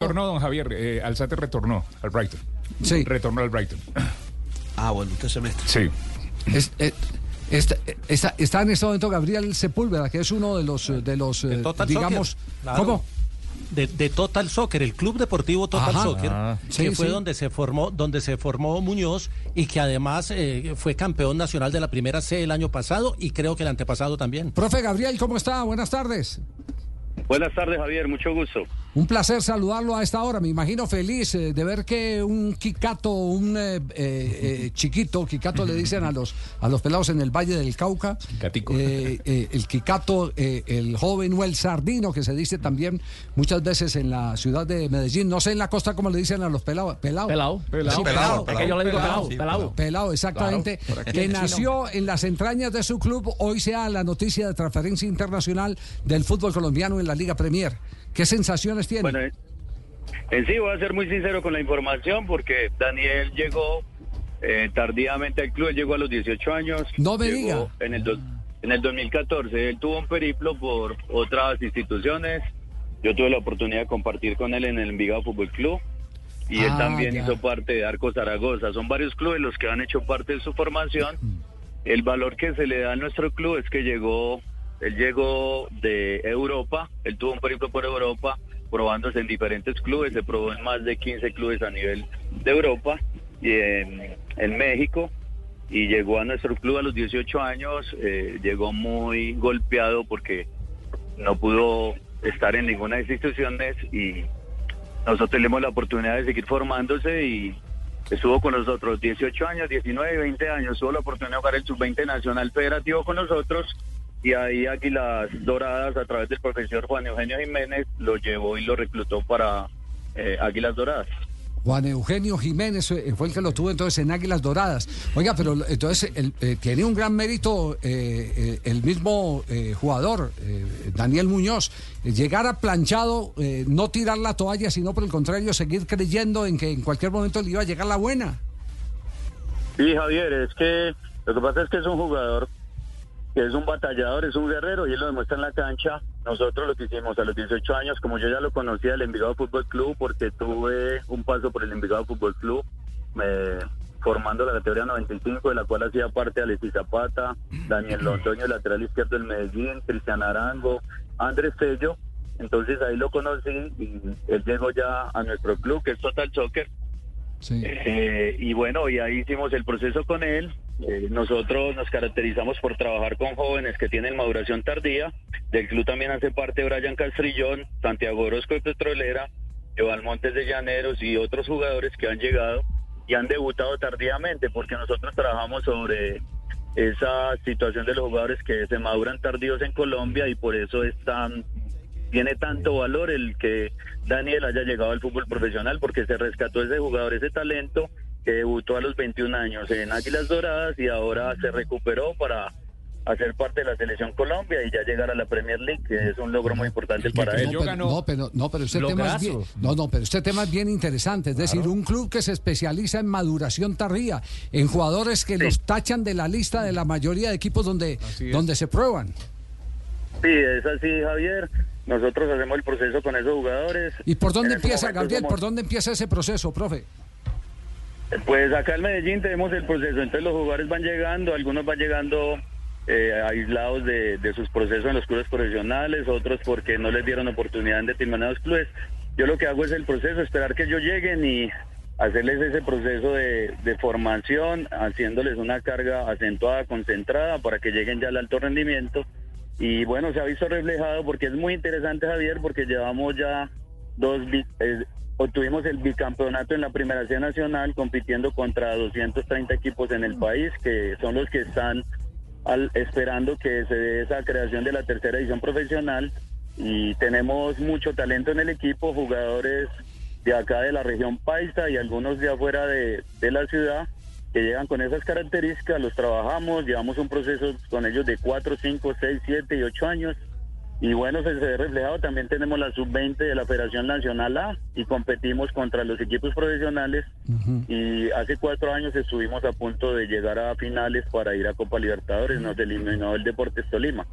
Retornó, don Javier. Eh, Alzate retornó al Brighton. Sí. Retornó al Brighton. Ah, bueno, este semestre. Sí. Es- eh, está, está- está en este momento Gabriel Sepúlveda, que es uno de los, eh, de los eh, Total digamos, claro. ¿cómo? de, de Total Soccer, el club deportivo Total Ajá. Soccer, Ah. que Sí, fue sí. donde se formó, donde se formó Muñoz y que además eh, fue campeón nacional de la primera C el año pasado y creo que el antepasado también. Profe Gabriel, ¿cómo está? Buenas tardes. Buenas tardes, Javier. Mucho gusto. Un placer saludarlo a esta hora. Me imagino feliz eh, de ver que un Kikato, un eh, eh, chiquito, Kikato le dicen a los a los pelados en el Valle del Cauca. Eh, eh, el Kikato, eh, el joven o el sardino, que se dice también muchas veces en la ciudad de Medellín. No sé en la costa cómo le dicen a los pelados. Pelado. Pelado. Pelado. Sí, Pelado, Es que yo le digo pelado. pelado. pelado. Pelado, exactamente. Claro, que nació en las entrañas de su club. Hoy sea la noticia de transferencia internacional del fútbol colombiano en la Liga Premier. ¿Qué sensaciones tiene? Bueno, en- en sí voy a ser muy sincero con la información porque Daniel llegó eh, tardíamente al club, él llegó a los 18 años. No me diga. En el, dos- en el 2014, él tuvo un periplo por otras instituciones. Yo tuve la oportunidad de compartir con él en el Envigado Fútbol Club. Y él Ah, también ya. hizo parte de Arco Zaragoza. Son varios clubes los que han hecho parte de su formación. El valor que se le da a nuestro club es que llegó, él llegó de Europa, él tuvo un periplo por Europa, probándose en diferentes clubes, se probó en más de 15 clubes a nivel de Europa y en, México, y llegó a nuestro club a los 18 años, eh, llegó muy golpeado porque no pudo estar en ninguna de las instituciones y nosotros tenemos la oportunidad de seguir formándose y estuvo con nosotros 18 años, 19, 20 años, tuvo la oportunidad de jugar el sub-20 nacional federativo con nosotros y ahí Águilas Doradas a través del profesor Juan Eugenio Jiménez lo llevó y lo reclutó para eh, Águilas Doradas. Juan Eugenio Jiménez eh, fue el que lo tuvo entonces en Águilas Doradas. Oiga, pero entonces el, eh, tiene un gran mérito eh, el mismo eh, jugador, Daniel Muñoz, llegar a planchado, no tirar la toalla, sino por el contrario, seguir creyendo en que en cualquier momento le iba a llegar la buena. Sí, Javier, es que lo que pasa es que es un jugador que es un batallador, es un guerrero y él lo demuestra en la cancha. Nosotros lo que hicimos a los 18 años, como yo ya lo conocía del Envigado Fútbol Club, porque tuve un paso por el Envigado Fútbol Club, me- formando la categoría 95, de la cual hacía parte Alexis Zapata, Daniel Londoño, lateral izquierdo del Medellín, Cristian Arango, Andrés Tello. Entonces ahí lo conocí y él llegó ya a nuestro club, que es Total Soccer. Sí. Eh, y bueno, y ahí hicimos el proceso con él. Eh, nosotros nos caracterizamos por trabajar con jóvenes que tienen maduración tardía. Del club también hace parte Brian Castrillón, Santiago Orozco de Petrolera, Joan Montes de Llaneros y otros jugadores que han llegado y han debutado tardíamente porque nosotros trabajamos sobre esa situación de los jugadores que se maduran tardíos en Colombia y por eso es tan tiene tanto valor el que Daniel haya llegado al fútbol profesional porque se rescató ese jugador, ese talento que debutó a los 21 años en Águilas Doradas y ahora se recuperó para hacer parte de la selección Colombia y ya llegar a la Premier League, que es un logro muy importante para él. No, pero, no, pero, no, pero este tema es bien, Lograzo. no, no, pero este tema es bien interesante. Es decir, un club que se especializa en maduración tardía, en jugadores que los tachan de la lista de la mayoría de equipos donde, donde se prueban. Sí, es así, Javier. Nosotros hacemos el proceso con esos jugadores. ¿Y por dónde empieza, Gabriel? somos- ¿Por dónde empieza ese proceso, profe? Pues acá en Medellín tenemos el proceso, entonces los jugadores van llegando, algunos van llegando eh, aislados de, de sus procesos en los clubes profesionales, otros porque no les dieron oportunidad en determinados clubes. Yo lo que hago es el proceso, esperar que ellos lleguen y hacerles ese proceso de, formación, haciéndoles una carga acentuada, concentrada, para que lleguen ya al alto rendimiento. Y bueno, se ha visto reflejado porque es muy interesante, Javier, porque llevamos ya dos eh, obtuvimos el bicampeonato en la Primera C Nacional compitiendo contra 230 equipos en el país que son los que están al- esperando que se dé esa creación de la tercera edición profesional y tenemos mucho talento en el equipo, jugadores de acá de la región Paisa y algunos de afuera de, de la ciudad que llegan con esas características, los trabajamos, llevamos un proceso con ellos de 4, 5, 6, 7 y 8 años. Y bueno, se, se ve reflejado, también tenemos la sub-20 de la Federación Nacional A y competimos contra los equipos profesionales y hace cuatro años estuvimos a punto de llegar a finales para ir a Copa Libertadores, nos eliminó el Deportes Tolima.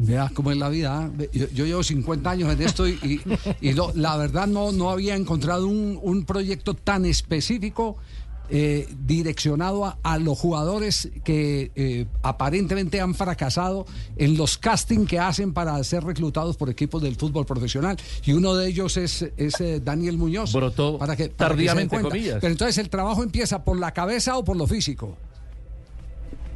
Vea cómo es la vida. Ve, Yo, yo llevo 50 años en esto y, y- y lo- la verdad no, no había encontrado un, un proyecto tan específico eh, direccionado a, a los jugadores que eh, aparentemente han fracasado en los casting que hacen para ser reclutados por equipos del fútbol profesional. Y uno de ellos es, es, eh, Daniel Muñoz. Brotó para que, para que se den tardíamente, comillas. Pero entonces el trabajo empieza por la cabeza o por lo físico.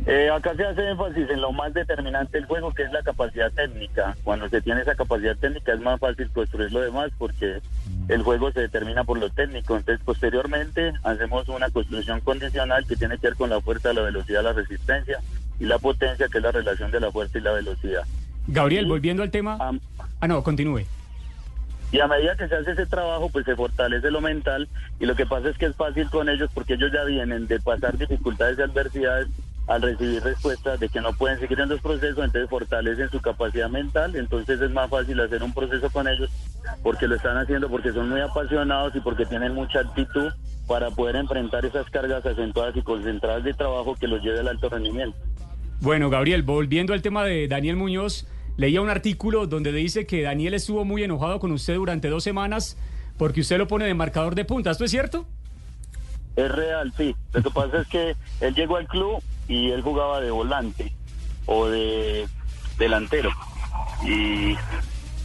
Eh, acá se hace énfasis en lo más determinante del juego, que es la capacidad técnica. Cuando se tiene esa capacidad técnica es más fácil construir lo demás porque el juego se determina por lo técnico. Entonces, posteriormente, hacemos una construcción condicional que tiene que ver con la fuerza, la velocidad, la resistencia y la potencia, que es la relación de la fuerza y la velocidad. Gabriel, volviendo al tema. Ah, no, continúe. Y a medida que se hace ese trabajo, pues se fortalece lo mental. Y lo que pasa es que es fácil con ellos porque ellos ya vienen de pasar dificultades y adversidades al recibir respuestas de que no pueden seguir en los procesos, entonces fortalecen su capacidad mental. Entonces es más fácil hacer un proceso con ellos porque lo están haciendo, porque son muy apasionados y porque tienen mucha actitud para poder enfrentar esas cargas acentuadas y concentradas de trabajo que los lleve al alto rendimiento. Bueno, Gabriel, volviendo al tema de Daniel Muñoz, leía un artículo donde dice que Daniel estuvo muy enojado con usted durante dos semanas porque usted lo pone de marcador de punta. ¿Esto es cierto? Es real, sí. Lo que pasa es que él llegó al club y él jugaba de volante o de delantero. Y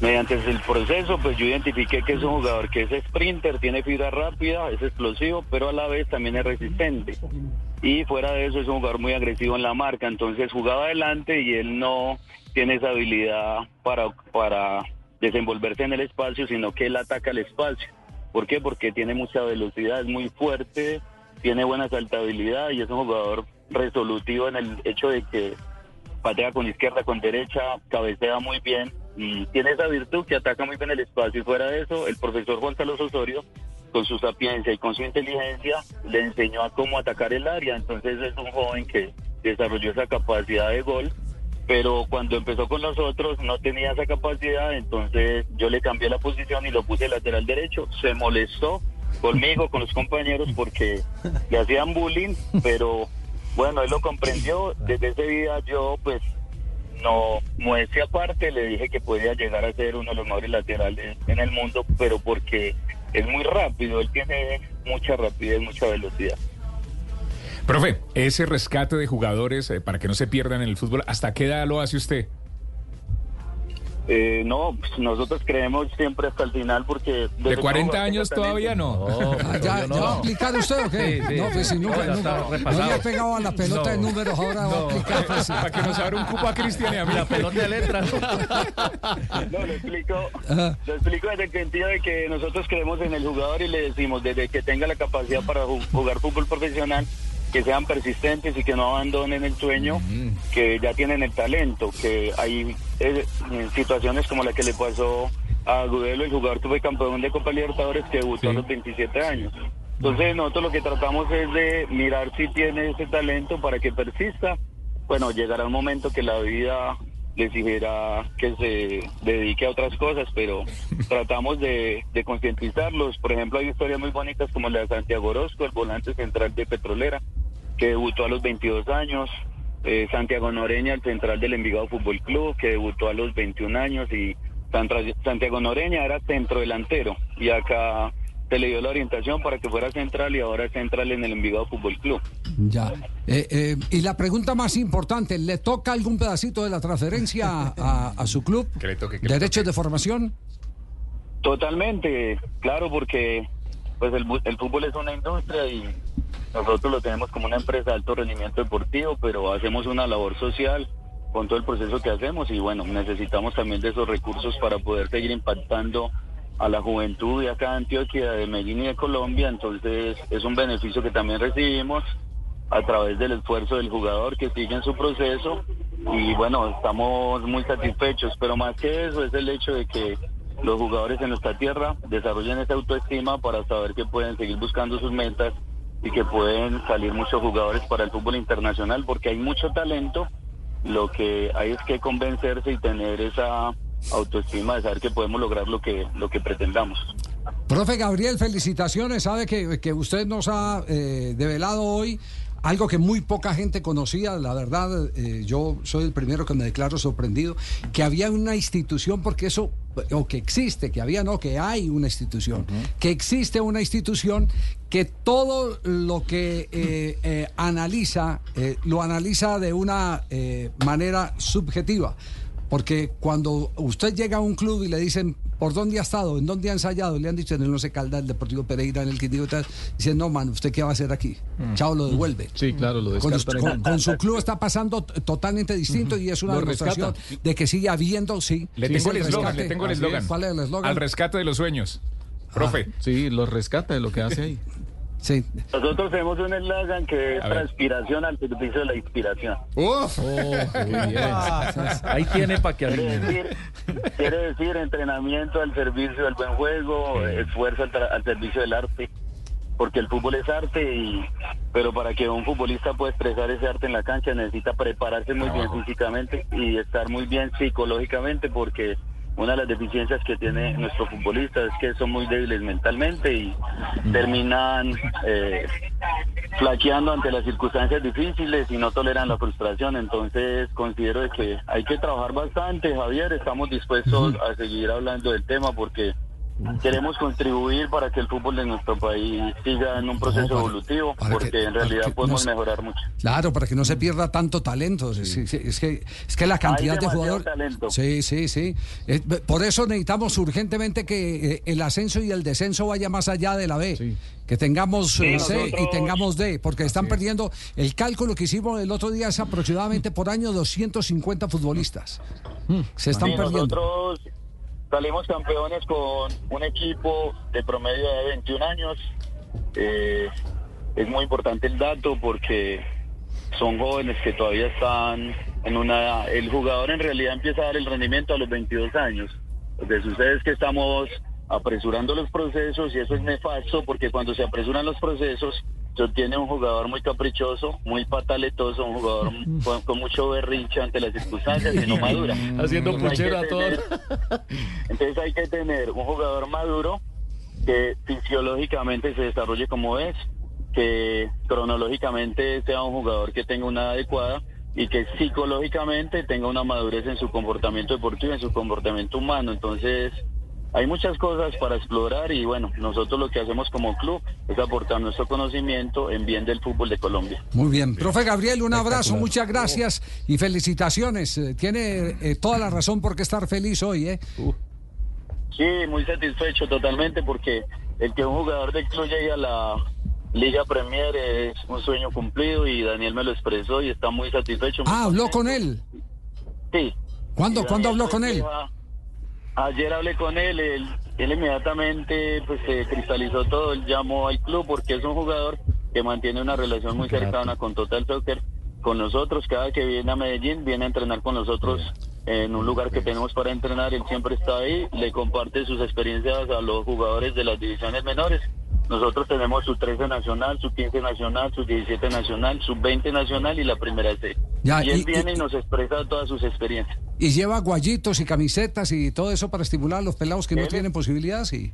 mediante el proceso, pues yo identifiqué que es un jugador que es sprinter, tiene fibra rápida, es explosivo, pero a la vez también es resistente. Y fuera de eso es un jugador muy agresivo en la marca, entonces jugaba adelante y él no tiene esa habilidad para, para desenvolverse en el espacio, sino que él ataca el espacio. ¿Por qué? Porque tiene mucha velocidad, es muy fuerte, tiene buena saltabilidad y es un jugador resolutivo en el hecho de que patea con izquierda, con derecha, cabecea muy bien y tiene esa virtud que ataca muy bien el espacio. Y fuera de eso, el profesor Juan Carlos Osorio, con su sapiencia y con su inteligencia, le enseñó a cómo atacar el área. Entonces es un joven que desarrolló esa capacidad de gol pero cuando empezó con nosotros no tenía esa capacidad, entonces yo le cambié la posición y lo puse lateral derecho. Se molestó conmigo, con los compañeros, porque le hacían bullying, pero bueno, él lo comprendió. Desde ese día yo, pues, no, modestia aparte, le dije que podía llegar a ser uno de los mejores laterales en el mundo, pero porque es muy rápido, él tiene mucha rapidez, mucha velocidad. Profe, ese rescate de jugadores eh, para que no se pierdan en el fútbol, ¿hasta qué edad lo hace usted? Eh, no, pues, nosotros creemos siempre hasta el final porque... ¿De desde 40 que años todavía no? Ah, ¿Ya, no. ya va a aplicar usted o qué? Sí, sí. No, pues si nunca, No, nunca- no le ha pegado a la pelota de números, ahora va a No, aplicar. pues, para que nos abra un cupo a Cristian y a mí. La pelota de letras. No, lo explico, Ajá. lo explico desde el sentido de que nosotros creemos en el jugador y le decimos desde que tenga la capacidad para ju- jugar fútbol profesional, que sean persistentes y que no abandonen el sueño, que ya tienen el talento, que hay eh, situaciones como la que le pasó a Gudelo, el jugador que fue campeón de Copa Libertadores, que debutó a los 27 años. Entonces nosotros lo que tratamos es de mirar si tiene ese talento para que persista. Bueno, llegará un momento que la vida le exigirá que se dedique a otras cosas, pero tratamos de, de concientizarlos. Por ejemplo, hay historias muy bonitas como la de Santiago Orozco, el volante central de Petrolera, que debutó a los 22 años. Eh, Santiago Noreña, el central del Envigado Fútbol Club, que debutó a los 21 años. Y Santiago Noreña era centro delantero. Y acá se le dio la orientación para que fuera central y ahora es central en el Envigado Fútbol Club. Ya. Eh, eh, y la pregunta más importante, ¿le toca algún pedacito de la transferencia a, a su club? Que le toque, que le ¿Derechos toque. de formación? Totalmente, claro, porque pues el, el fútbol es una industria y nosotros lo tenemos como una empresa de alto rendimiento deportivo, pero hacemos una labor social con todo el proceso que hacemos y bueno, necesitamos también de esos recursos para poder seguir impactando a la juventud de acá de Antioquia, de Medellín y de Colombia, entonces es un beneficio que también recibimos a través del esfuerzo del jugador que sigue en su proceso y bueno, estamos muy satisfechos, pero más que eso es el hecho de que los jugadores en nuestra tierra desarrollen esa autoestima para saber que pueden seguir buscando sus metas y que pueden salir muchos jugadores para el fútbol internacional porque hay mucho talento, lo que hay es que convencerse y tener esa autoestima de saber que podemos lograr lo que, lo que pretendamos. Profe Gabriel, felicitaciones. Sabe que, que usted nos ha eh, develado hoy algo que muy poca gente conocía, la verdad, eh, yo soy el primero que me declaro sorprendido, que había una institución, porque eso, o que existe, que había, no, que hay una institución, que existe una institución que todo lo que eh, eh, analiza, lo analiza de una manera subjetiva. Porque cuando usted llega a un club y le dicen por dónde ha estado, en dónde ha ensayado, le han dicho en el Once Caldas, el Deportivo Pereira, en el Quindío y tal, dicen, no, man, ¿usted qué va a hacer aquí? Chao, lo devuelve. Sí, claro, lo Con, con- con su club está pasando totalmente distinto y es una Lo demostración rescata. de que sigue habiendo, sí. Le tengo el eslogan, le tengo el eslogan. ¿Cuál es el eslogan? Al rescate de los sueños. Profe. Sí, lo rescata de lo que hace ahí. Sí. Nosotros tenemos un eslogan que es A ver. transpiración al servicio de la inspiración. Uf. Ahí tiene para que Quiere decir, quiere decir entrenamiento al servicio del buen juego, esfuerzo al, tra- al servicio del arte, porque el fútbol es arte, y pero para que un futbolista pueda expresar ese arte en la cancha necesita prepararse muy bien físicamente y estar muy bien psicológicamente, porque una de las deficiencias que tiene nuestro futbolista es que son muy débiles mentalmente y terminan eh, flaqueando ante las circunstancias difíciles y no toleran la frustración. Entonces considero de que hay que trabajar bastante, Javier. Estamos dispuestos a seguir hablando del tema porque queremos contribuir para que el fútbol de nuestro país siga en un proceso para- evolutivo, para que- porque en realidad que podemos no se- mejorar mucho. Claro, para que no se pierda tanto talento. Sí, es, que, es que la cantidad de jugadores. talento. Sí, sí, sí. Es- por eso necesitamos urgentemente que eh, el ascenso y el descenso vaya más allá de la B. Que tengamos eh, C y tengamos D, porque están perdiendo. El cálculo que hicimos el otro día es aproximadamente por año 250 futbolistas. Se están Sí, perdiendo. nosotros salimos campeones con un equipo de promedio de 21 años. Eh, es muy importante el dato porque son jóvenes que todavía están en una... El jugador en realidad empieza a dar el rendimiento a los 22 años. Lo que sucede es que estamos apresurando los procesos y eso es nefasto porque cuando se apresuran los procesos se obtiene un jugador muy caprichoso, muy pataletoso, un jugador con, con mucho berrinche ante las circunstancias y no madura. Haciendo puchero a todos. Entonces hay que tener un jugador maduro que fisiológicamente se desarrolle como es, que cronológicamente sea un jugador que tenga una edad adecuada y que psicológicamente tenga una madurez en su comportamiento deportivo, en su comportamiento humano. Entonces hay muchas cosas para explorar y bueno, nosotros lo que hacemos como club es aportar nuestro conocimiento en bien del fútbol de Colombia. Muy bien. Profe Gabriel, un abrazo, muchas gracias y felicitaciones. Eh, Tiene eh, toda la razón por qué estar feliz hoy, ¿eh? Sí, muy satisfecho totalmente porque el que un jugador del club llegue a la Liga Premier es un sueño cumplido y Daniel me lo expresó y está muy satisfecho. muy Ah, habló contento. con él. Sí. ¿Cuándo, ¿cuándo habló con él? Ayer hablé con él, él, él inmediatamente pues se cristalizó todo, él llamó al club porque es un jugador que mantiene una relación muy cercana con Total Soccer, con nosotros, cada que viene a Medellín viene a entrenar con nosotros en un lugar que tenemos para entrenar, él siempre está ahí, le comparte sus experiencias a los jugadores de las divisiones menores. Nosotros tenemos su 13 nacional, su 15 nacional, su 17 nacional, su 20 nacional y la primera C. Ya, y él y- viene y- y nos expresa todas sus experiencias. Y lleva guayitos y camisetas y todo eso para estimular a los pelados que no tienen posibilidades y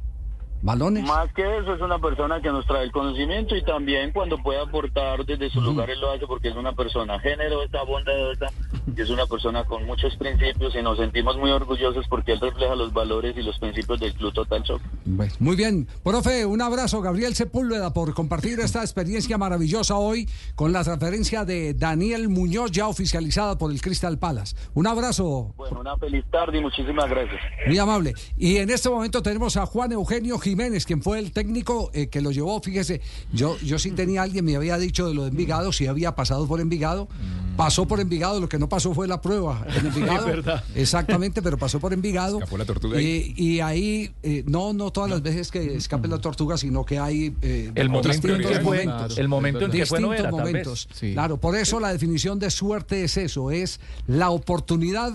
balones. Más que eso, es una persona que nos trae el conocimiento y también cuando puede aportar desde su lugar, él lo hace porque es una persona generosa, bondadosa y es una persona con muchos principios y nos sentimos muy orgullosos porque él refleja los valores y los principios del Club Total Shock. Bueno, muy bien. Profe, un abrazo, Gabriel Sepúlveda, por compartir esta experiencia maravillosa hoy con la transferencia de Daniel Muñoz, ya oficializada por el Crystal Palace. Un abrazo, Bueno, una feliz tarde y muchísimas gracias. muy amable. Y en este momento tenemos a Juan Eugenio Jiménez, quien fue el técnico eh, que lo llevó. Fíjese, yo, yo sí tenía alguien, me había dicho de lo de Envigado, si había pasado por Envigado, pasó por Envigado, lo que no pasó fue la prueba en Envigado. verdad. Exactamente, pero pasó por Envigado. Escapó la tortuga Y, y ahí, eh, no, no todas las veces que escape la tortuga, sino que hay eh, El momento en distintos que fue, momentos. el momento en que fue tal vez. momentos. Sí. Claro, por eso la definición de suerte es eso, es la oportunidad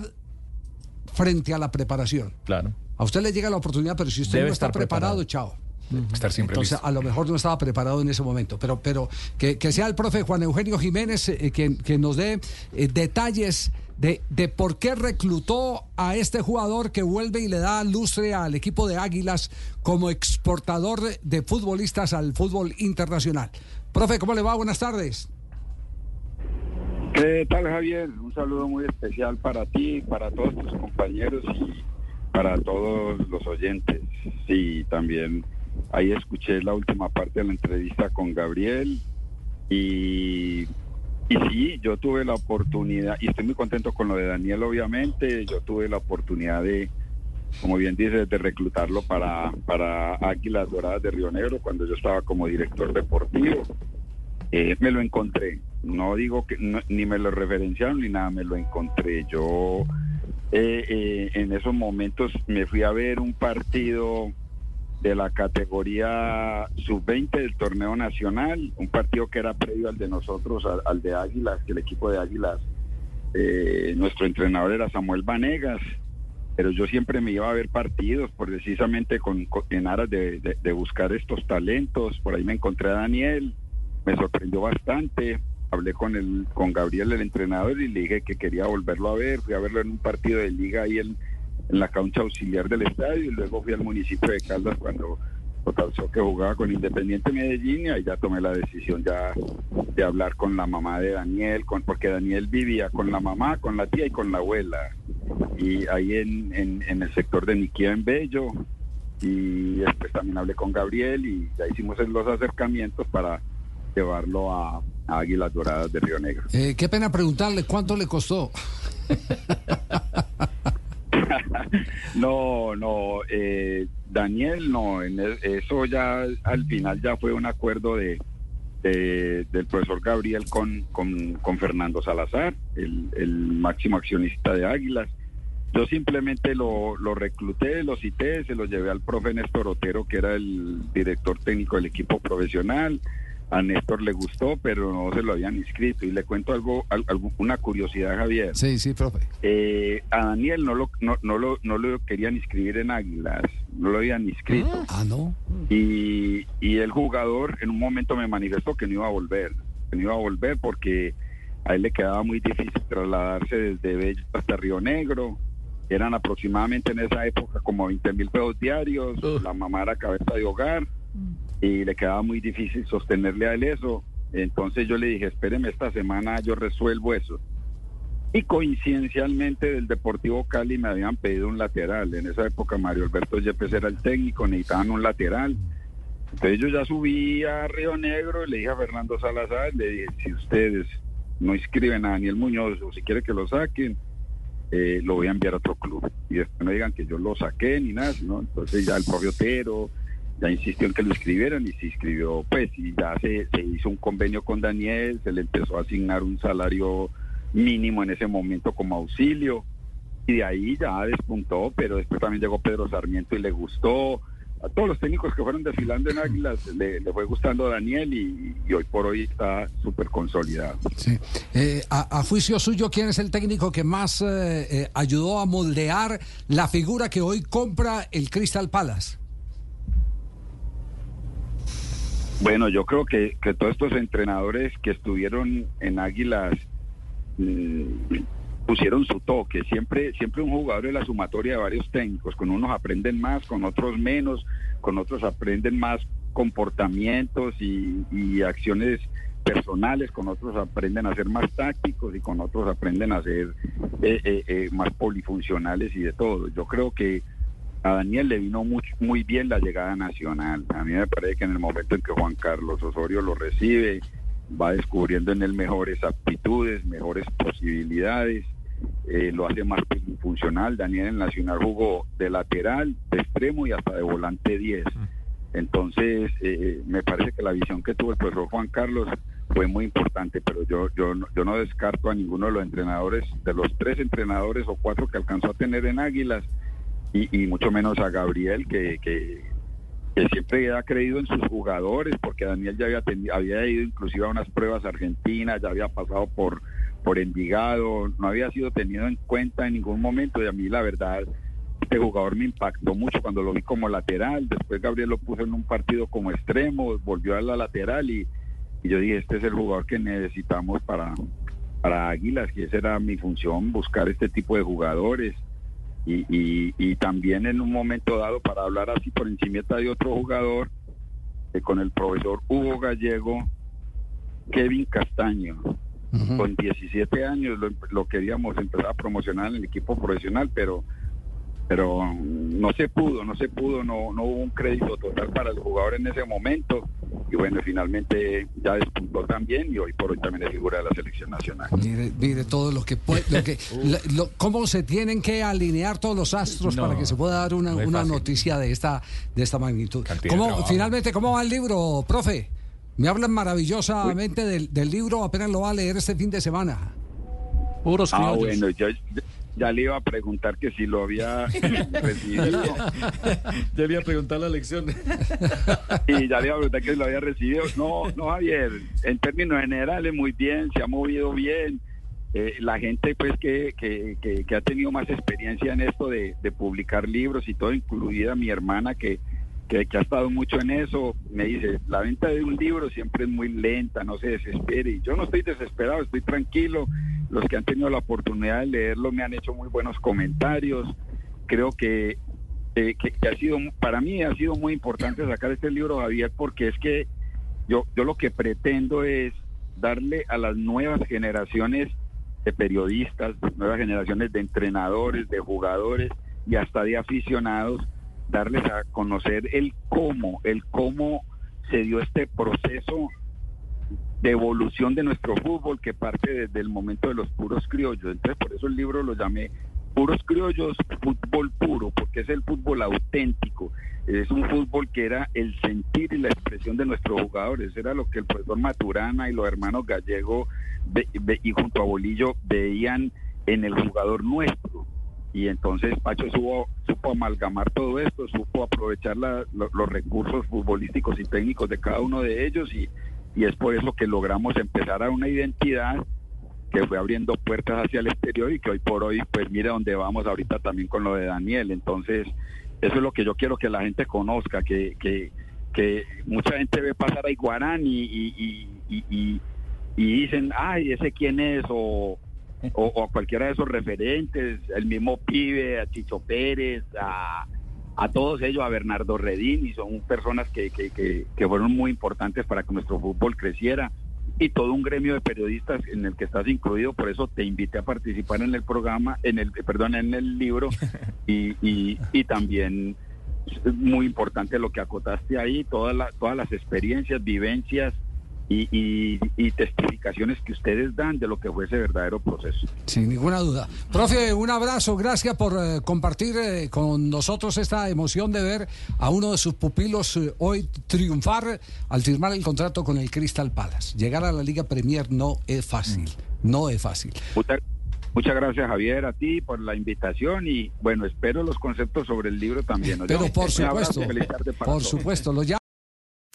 frente a la preparación. Claro. A usted le llega la oportunidad, pero si usted Debe no está preparado, preparado. chao. Estar siempre Entonces, listo. a lo mejor no estaba preparado en ese momento, pero, pero que, que sea el profe Juan Eugenio Jiménez eh, que, que nos dé eh, detalles de, de por qué reclutó a este jugador que vuelve y le da lustre al equipo de Águilas como exportador de futbolistas al fútbol internacional. Profe, ¿cómo le va? Buenas tardes. ¿Qué tal, Javier? Un saludo muy especial para ti, para todos tus compañeros y para todos los oyentes. Sí, también ahí escuché la última parte de la entrevista con Gabriel y, y sí, yo tuve la oportunidad, y estoy muy contento con lo de Daniel, obviamente, yo tuve la oportunidad de, como bien dices, de reclutarlo para, para Águilas Doradas de Río Negro cuando yo estaba como director deportivo. Eh, me lo encontré. No digo que no- ni me lo referenciaron ni nada, me lo encontré. Yo eh, eh, en esos momentos me fui a ver un partido de la categoría sub-20 del torneo nacional, un partido que era previo al de nosotros, al, de Águilas, que el equipo de Águilas, eh, nuestro entrenador era Samuel Vanegas, pero yo siempre me iba a ver partidos, por precisamente con, con- en aras de- de buscar estos talentos. Por ahí me encontré a Daniel, me sorprendió bastante. Hablé con el, con Gabriel, el entrenador, y le dije que quería volverlo a ver. Fui a verlo en un partido de liga ahí en, la cancha auxiliar del estadio, y luego fui al municipio de Caldas cuando tocó que jugaba con Independiente Medellín, y ahí ya tomé la decisión ya de hablar con la mamá de Daniel, con, porque Daniel vivía con la mamá, con la tía y con la abuela y ahí en, en, en el sector de Niquía en Bello y después también hablé con Gabriel y ya hicimos los acercamientos para llevarlo a, a Águilas Doradas de Río Negro. Eh, qué pena preguntarle cuánto le costó. No, no, eh, Daniel, no, en el- eso ya al final ya fue un acuerdo de, de- del profesor Gabriel con, con, con Fernando Salazar, el, el máximo accionista de Águilas. Yo simplemente lo, lo recluté, lo cité, se lo llevé al profe Néstor Otero, que era el director técnico del equipo profesional. A Néstor le gustó, pero no se lo habían inscrito. Y le cuento algo, al- algo- una curiosidad, Javier. Sí, sí, profe. Eh, a Daniel no lo, no, no, lo, no lo querían inscribir en Águilas, no lo habían inscrito. Ah, no. Y, y el jugador en un momento me manifestó que no iba a volver, que no iba a volver porque a él le quedaba muy difícil trasladarse desde Bello hasta Río Negro. Eran aproximadamente en esa época como 20 mil pesos diarios, la mamá era cabeza de hogar y le quedaba muy difícil sostenerle a él eso. Entonces yo le dije, espéreme esta semana, yo resuelvo eso. Y coincidencialmente del Deportivo Cali me habían pedido un lateral. En esa época Mario Alberto Yepes era el técnico, necesitaban un lateral. Entonces yo ya subí a Río Negro y le dije a Fernando Salazar, le dije, si ustedes no inscriben a Daniel Muñoz o si quiere que lo saquen, eh, lo voy a enviar a otro club. Y después no digan que yo lo saqué ni nada, ¿no? Entonces ya el propio Otero ya insistió en que lo inscribieran y se inscribió, pues, y ya se, hizo un convenio con Daniel, se le empezó a asignar un salario mínimo en ese momento como auxilio, y de ahí ya despuntó, pero después también llegó Pedro Sarmiento y le gustó. A todos los técnicos que fueron desfilando en Águilas le, fue gustando a Daniel y, hoy por hoy está súper consolidado. Sí. Eh, a, a juicio suyo, ¿quién es el técnico que más eh, eh, ayudó a moldear la figura que hoy compra el Crystal Palace? Bueno, yo creo que, que todos estos entrenadores que estuvieron en Águilas mm, pusieron su toque. Siempre, siempre un jugador es la sumatoria de varios técnicos. Con unos aprenden más, con otros menos, con otros aprenden más comportamientos y, acciones personales, con otros aprenden a ser más tácticos y con otros aprenden a ser eh, eh, eh, más polifuncionales y de todo. Yo creo que a Daniel le vino muy, muy bien la llegada nacional. A mí me parece que en el momento en que Juan Carlos Osorio lo recibe, va descubriendo en él mejores aptitudes, mejores posibilidades, eh, lo hace más funcional. Daniel en Nacional jugó de lateral, de extremo y hasta de volante 10. Entonces, eh, me parece que la visión que tuvo el profesor Juan Carlos fue muy importante, pero yo, yo, no- yo no descarto a ninguno de los entrenadores, de los tres entrenadores o cuatro que alcanzó a tener en Águilas, y, y mucho menos a Gabriel, que, que, siempre ha creído en sus jugadores, porque Daniel ya había, teni- había ido inclusive a unas pruebas argentinas, ya había pasado por, por Envigado, no había sido tenido en cuenta en ningún momento, y a mí la verdad, este jugador me impactó mucho cuando lo vi como lateral, después Gabriel lo puso en un partido como extremo, volvió a la lateral y, y yo dije, este es el jugador que necesitamos para, para Águilas, que esa era mi función, buscar este tipo de jugadores. Y, y, y también en un momento dado, para hablar así por encima de otro jugador, eh, con el profesor Hugo Gallego, Kevin Castaño, con 17 años lo, lo queríamos empezar a promocionar en el equipo profesional, pero pero no se pudo, no se pudo, no, no hubo un crédito total para el jugador en ese momento y bueno, finalmente ya despuntó también y hoy por hoy también es figura de la selección nacional. Mire, mire todo lo que puede, lo que, la- lo- cómo se tienen que alinear todos los astros No, para que se pueda dar una, una noticia de esta, de esta magnitud. ¿Cómo, finalmente, ¿cómo va el libro, profe? Me hablan maravillosamente del, del libro, apenas lo va a leer este fin de semana. Puros Ah, bueno, yo ya le iba a preguntar que si lo había recibido. Ya le iba a preguntar la lección. Y ya le iba a preguntar que si lo había recibido. No, no, Javier, en términos generales muy bien, se ha movido bien. Eh, la gente pues que, que, que, que ha tenido más experiencia en esto de, de publicar libros y todo, incluida mi hermana que, que, que ha estado mucho en eso, me dice, la venta de un libro siempre es muy lenta, no se desespere. Y yo no estoy desesperado, estoy tranquilo. Los que han tenido la oportunidad de leerlo me han hecho muy buenos comentarios. Creo que eh, que, ha sido para mí ha sido muy importante sacar este libro Javier porque es que yo yo lo que pretendo es darle a las nuevas generaciones de periodistas, nuevas generaciones de entrenadores, de jugadores y hasta de aficionados darles a conocer el cómo, el cómo se dio este proceso de evolución de nuestro fútbol que parte desde el momento de los puros criollos. Entonces, por eso el libro lo llamé Puros Criollos, Fútbol Puro, porque es el fútbol auténtico. Es un fútbol que era el sentir y la expresión de nuestros jugadores. Era lo que el profesor Maturana y los hermanos Gallego ve- y junto a Bolillo veían en el jugador nuestro. Y entonces Pacho supo, supo amalgamar todo esto, supo aprovechar la- lo- los recursos futbolísticos y técnicos de cada uno de ellos y, y es por eso que logramos empezar a una identidad que fue abriendo puertas hacia el exterior y que hoy por hoy, pues mire dónde vamos ahorita también con lo de Daniel. Entonces, eso es lo que yo quiero que la gente conozca, que, que, que mucha gente ve pasar a Iguarán y, y, y, dicen, ay, ese quién es, o, o a cualquiera de esos referentes, el mismo pibe, a Chicho Pérez, a, a todos ellos, a Bernardo Redín, y son personas que, que, que, que fueron muy importantes para que nuestro fútbol creciera y todo un gremio de periodistas en el que estás incluido, por eso te invité a participar en el programa, en el, perdón, en el libro y, y, y también es muy importante lo que acotaste ahí, todas las, todas las experiencias, vivencias y, y, y testificaciones que ustedes dan de lo que fue ese verdadero proceso. Sin ninguna duda. Profe, un abrazo, gracias por eh, compartir eh, con nosotros esta emoción de ver a uno de sus pupilos eh, hoy triunfar al firmar el contrato con el Crystal Palace. Llegar a la Liga Premier no es fácil, no es fácil. Muchas, muchas gracias Javier a ti por la invitación y bueno, espero los conceptos sobre el libro también. ¿no? Pero por abrazo, supuesto, por todos. supuesto, lo llamo.